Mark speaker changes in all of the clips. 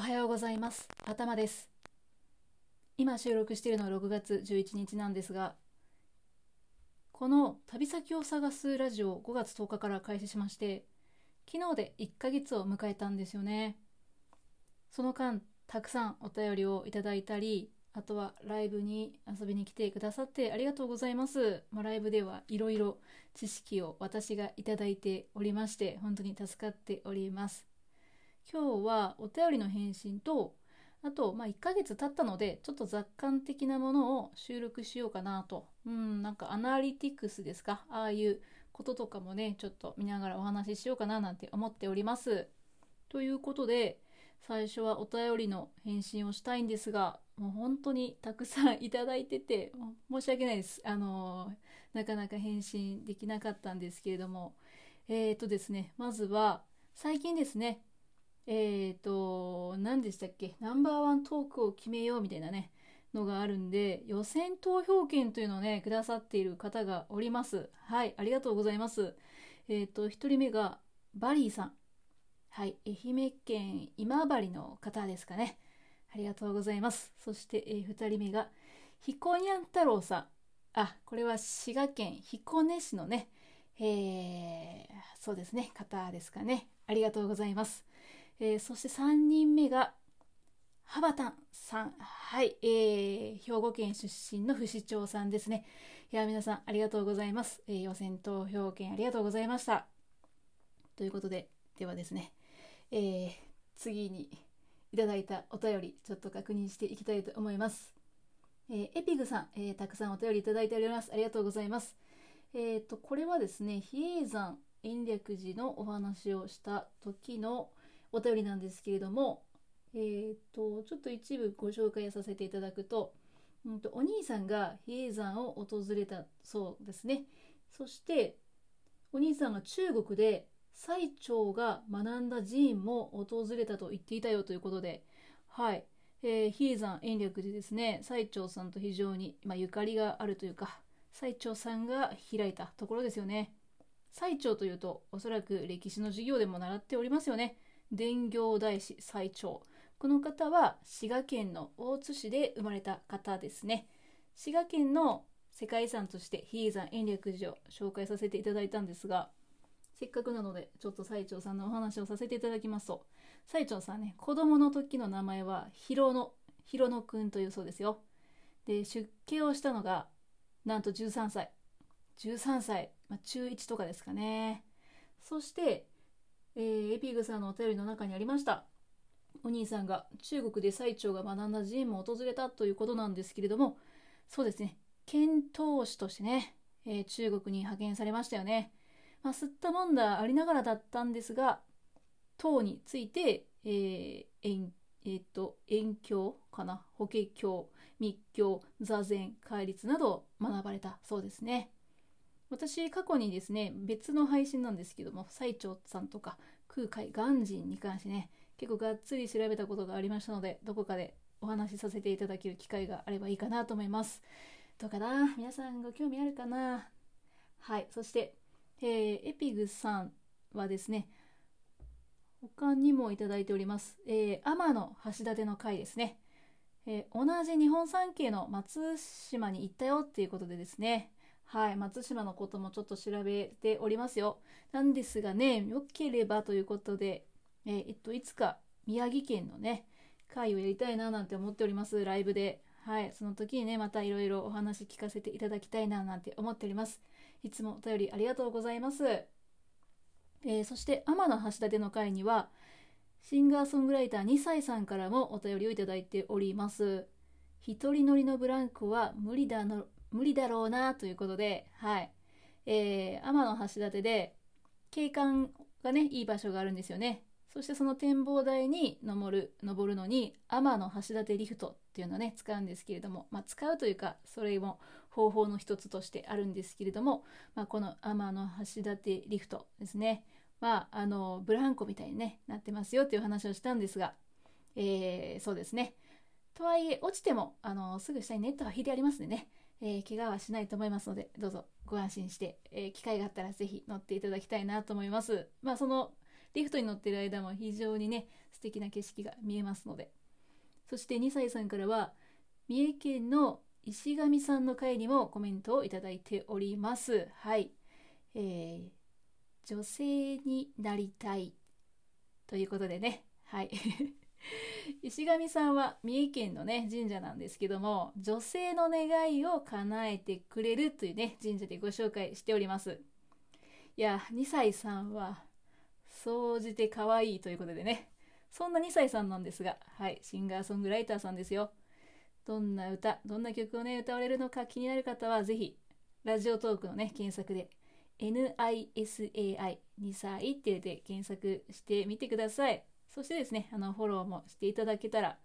Speaker 1: おはようございます。頭です。今収録しているのは6月11日なんですが、この旅先を探すラジオ5月10日から開始しまして、昨日で1ヶ月を迎えたんですよね。その間、たくさんお便りをいただいたり、あとはライブに遊びに来てくださってありがとうございます。まあ、ライブではいろいろ知識を私がいただいておりまして、本当に助かっております。今日はお便りの返信と、あと、まあ、1ヶ月経ったので、ちょっと雑感的なものを収録しようかなと。うん、なんかアナリティクスですか？ああいうこととかもね、ちょっと見ながらお話ししようかななんて思っております。ということで、最初はお便りの返信をしたいんですが、もう本当にたくさんいただいてて、申し訳ないです。あのなかなか返信できなかったんですけれども、えっ、ー、とですね、まずは、最近ですね、えっ、ー、と、何でしたっけ、ナンバーワントークを決めようみたいなね、のがあるんで、予選投票権というのをね、くださっている方がおります。はい、ありがとうございます。えっ、ー、と、1人目が、バリーさん。はい、愛媛県今治の方ですかね。ありがとうございます。そして、えー、2人目が、彦にゃん太郎さん。あ、これは滋賀県彦根市のね、えー、そうですね、方ですかね。ありがとうございます。えー、そして3人目が、ハバタンさん。はい、えー、兵庫県出身の不死鳥さんですね。いや、皆さんありがとうございます。えー、予選投票権ありがとうございました。ということで、ではですね、えー、次にいただいたお便り、ちょっと確認していきたいと思います。えー、エピグさん、えー、たくさんお便りいただいております。ありがとうございます。えっ、ー、と、これはですね、比叡山延暦寺のお話をした時のお便りなんですけれども、えっ、と、ちょっと一部ご紹介させていただくと、うんと、お兄さんが比叡山を訪れたそうですね。そして、お兄さんが中国で最澄が学んだ寺院も訪れたと言っていたよということで、はい。えー、比叡山延暦でですね、最澄さんと非常に、まあ、ゆかりがあるというか、最澄さんが開いたところですよね。最澄というと、おそらく歴史の授業でも習っておりますよね。伝行大師最澄。この方は滋賀県の大津市で生まれた方ですね。滋賀県の世界遺産として比叡山延暦寺を紹介させていただいたんですが、せっかくなので、ちょっと最澄さんのお話をさせていただきますと、最澄さんね、子供の時の名前はヒロノ、ヒロノくんというそうですよ。で、出家をしたのが、なんと13歳。13歳、まあ、中1とかですかね。そして、えー、エピグさんのお便りの中にありました。お兄さんが中国で最澄が学んだ寺院も訪れたということなんですけれども、そうですね、遣唐使としてね、えー、中国に派遣されましたよね。まあ、吸ったもんだありながらだったんですが、唐について、えー、遠、えー、と、遠教かな？法華経、密教、座禅、戒律など学ばれたそうですね。私、過去にですね、別の配信なんですけども、最澄さんとか空海、鑑真に関してね、結構がっつり調べたことがありましたので、どこかでお話しさせていただける機会があればいいかなと思います。どうかな？皆さんご興味あるかな？はい。そして、えー、エピグさんはですね、他にもいただいております。えー、天の橋立の回ですね。えー、同じ日本三景の松島に行ったよっていうことでですね。はい、松島のこともちょっと調べておりますよ。なんですがね、良ければということで、え、えっと、いつか宮城県のね、会をやりたいななんて思っております、ライブで。はい、その時にね、またいろいろお話聞かせていただきたいななんて思っております。いつもお便りありがとうございます。えー、そして天の橋立の会にはシンガーソングライター2歳さんからもお便りをいただいております。一人乗りのブランコは無理だの無理だろうなということで、はい。えー、天橋立で景観がね、いい場所があるんですよね。そしてその展望台に登る、登るのに天橋立リフトっていうのをね、使うんですけれども、まあ、使うというか、それも方法の一つとしてあるんですけれども、まあ、この天橋立リフトですね。まあ、あの、ブランコみたいに、ね、なってますよっていう話をしたんですが、えー、そうですね。とはいえ、落ちても、あの、すぐ下にネットが引いてありますんでね、えー、怪我はしないと思いますので、どうぞご安心して、えー、機会があったらぜひ乗っていただきたいなと思います。まあ、そのリフトに乗ってる間も非常にね素敵な景色が見えますので。そして2歳さんからは三重県の石上さんの回にもコメントをいただいております。はい。えー、女性になりたい。ということでね。はい。石上さんは三重県のね神社なんですけども女性の願いを叶えてくれるというね神社でご紹介しております。いや2歳さんは総じて可愛いということでね。そんな2歳さんなんですがはいシンガーソングライターさんですよ。どんな歌どんな曲をね歌われるのか気になる方は是非ラジオトークのね検索で NISAI2 歳って入れて検索してみてください。そしてですね、あの、フォローもしていただけたら、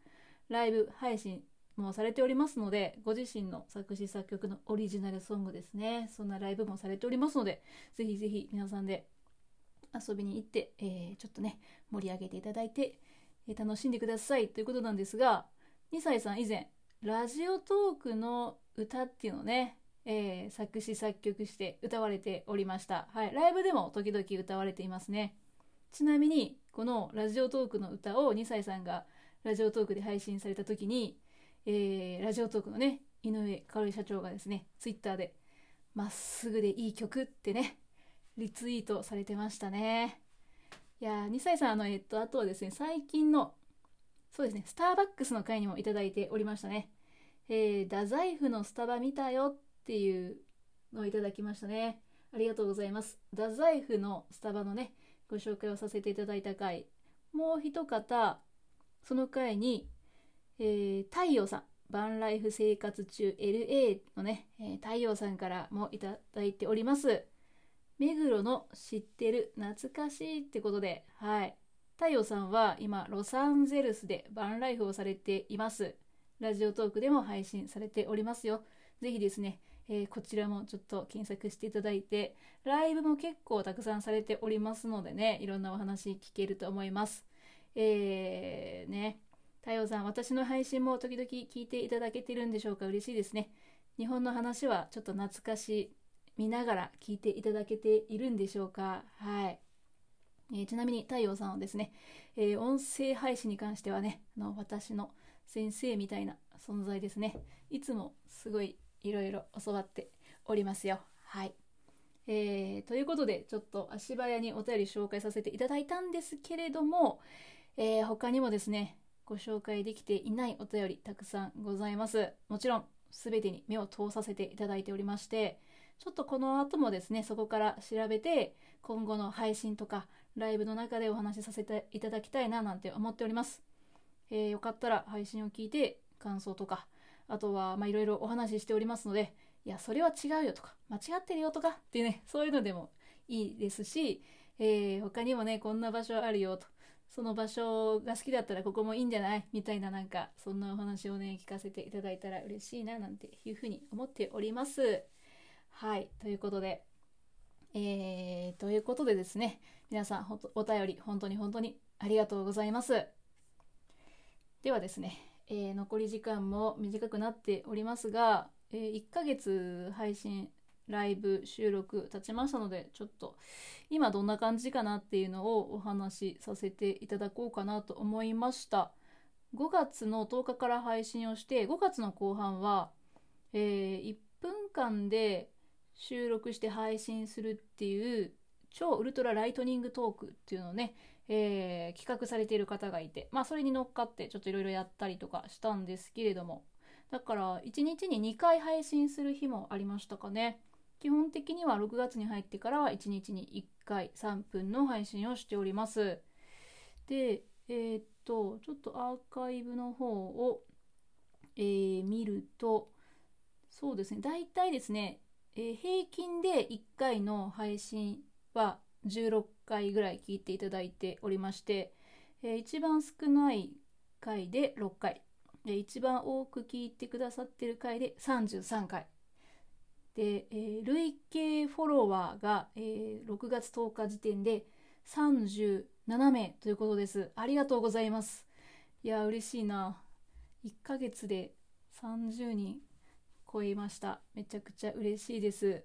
Speaker 1: ライブ配信もされておりますので、ご自身の作詞作曲のオリジナルソングですね、そんなライブもされておりますので、ぜひぜひ皆さんで遊びに行って、えー、ちょっとね、盛り上げていただいて、えー、楽しんでくださいということなんですが、2歳さん以前、ラジオトークの歌っていうのをね、えー、作詞作曲して歌われておりました。はい。ライブでも時々歌われていますね。ちなみに、このラジオトークの歌を2歳さんがラジオトークで配信された時に、えー、ラジオトークのね、井上香織社長がですね、ツイッターで、まっすぐでいい曲ってね、リツイートされてましたね。いや、2歳さん、あの、えっと、あとはですね、最近の、そうですね、スターバックスの回にもいただいておりましたね。えー、太宰府のスタバ見たよっていうのをいただきましたね。ありがとうございます。太宰府のスタバのね、ご紹介をさせていただいた回。もう一方その回に、えー、太陽さん。バンライフ生活中 LA のね、えー、太陽さんからもいただいております。目黒の知ってる懐かしいってことではい。太陽さんは今ロサンゼルスでバンライフをされています。ラジオトークでも配信されておりますよ。ぜひですねえー、こちらもちょっと検索していただいて、ライブも結構たくさんされておりますのでね、いろんなお話聞けると思います。えー、ね、太陽さん、私の配信も時々聞いていただけてるんでしょうか？嬉しいですね。日本の話はちょっと懐かし見ながら聞いていただけているんでしょうか？はい。えー、ちなみに太陽さんはですね、えー、音声配信に関してはね、あの私の先生みたいな存在ですね。いつもすごいいろいろ教わっておりますよ。はい。えー、ということで、ちょっと足早にお便り紹介させていただいたんですけれども、えー、他にもですね、ご紹介できていないお便りたくさんございます。もちろん、全てに目を通させていただいておりまして、ちょっとこの後もですね、そこから調べて、今後の配信とか、ライブの中でお話しさせていただきたいななんて思っております。えー、よかったら配信を聞いて、感想とか、あとは、まあ、いろいろお話ししておりますので、いや、それは違うよとか、間違ってるよとかっていうね、そういうのでもいいですし、えー、他にもね、こんな場所あるよと、その場所が好きだったらここもいいんじゃない？みたいななんか、そんなお話をね、聞かせていただいたら嬉しいな、なんていうふうに思っております。はい、ということで、えー、ということでですね、皆さん、ほお便り、本当に本当にありがとうございます。ではですね、えー、残り時間も短くなっておりますが、えー、1ヶ月配信ライブ収録経ちましたのでちょっと今どんな感じかなっていうのをお話しさせていただこうかなと思いました。5月の10日から配信をして5月の後半は、えー、1分間で収録して配信するっていう超ウルトラライトニングトークっていうのをねえー、企画されている方がいて、まあ、それに乗っかってちょっといろいろやったりとかしたんですけれどもだから1日に2回配信する日もありましたかね。基本的には6月に入ってからは1日に1回3分の配信をしております。でえー、っとちょっとアーカイブの方を、えー、見るとそうですね大体ですね、えー、平均で1回の配信は16回ぐらい聞いていただいておりまして、えー、一番少ない回で6回、えー、一番多く聞いてくださってる回で33回。で、えー、累計フォロワーが、えー、6月10日時点で37名ということです。ありがとうございます。いや嬉しいな。1ヶ月で30人超えました。めちゃくちゃ嬉しいです。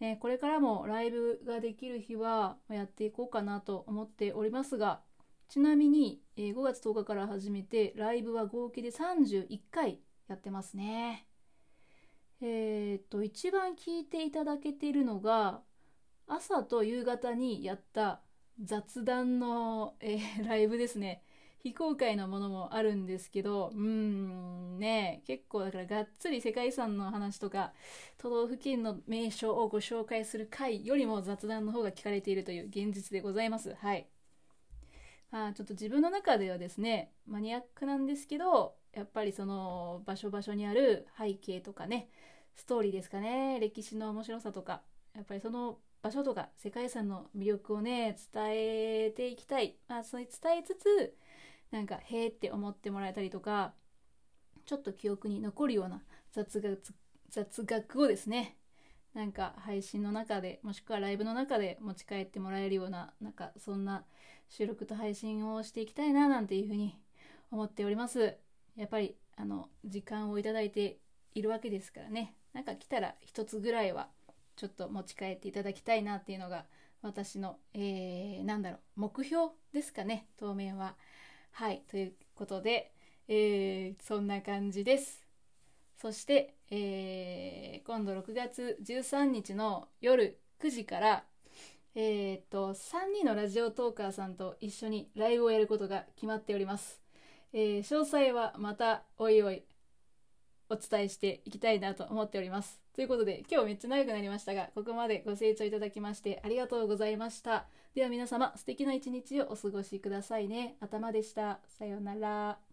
Speaker 1: ね、これからもライブができる日はやっていこうかなと思っておりますが、ちなみに、えー5月10日から始めて、ライブは合計で31回やってますね。えーっと、一番聞いていただけているのが、朝と夕方にやった雑談の、えーライブですね。非公開のものもあるんですけど、うん、ね、結構だからがっつり世界遺産の話とか、都道府県の名所をご紹介する回よりも雑談の方が聞かれているという現実でございます。はい。まあ、ちょっと自分の中ではですね、マニアックなんですけど、やっぱりその場所場所にある背景とかね、ストーリーですかね、歴史の面白さとか、やっぱりその場所とか世界遺産の魅力をね、伝えていきたい。まあ、それ伝えつつ、なんか、へーって思ってもらえたりとか、ちょっと記憶に残るような雑学雑学をですね、なんか配信の中で、もしくはライブの中で持ち帰ってもらえるような、なんかそんな収録と配信をしていきたいな、なんていうふうに思っております。やっぱり、あの、時間をいただいているわけですからね。なんか来たら一つぐらいは、ちょっと持ち帰っていただきたいなっていうのが、私の、えー、なんだろう、目標ですかね、当面は。はい、ということで、えー、そんな感じです。そして、えー今度6月13日の夜9時から、えーっと、3人のラジオトーカーさんと一緒にライブをやることが決まっております。えー詳細はまたおいおいお伝えしていきたいなと思っております。ということで、今日めっちゃ長くなりましたが、ここまでご清聴いただきましてありがとうございました。では皆様、素敵な一日をお過ごしくださいね。頭でした。さようなら。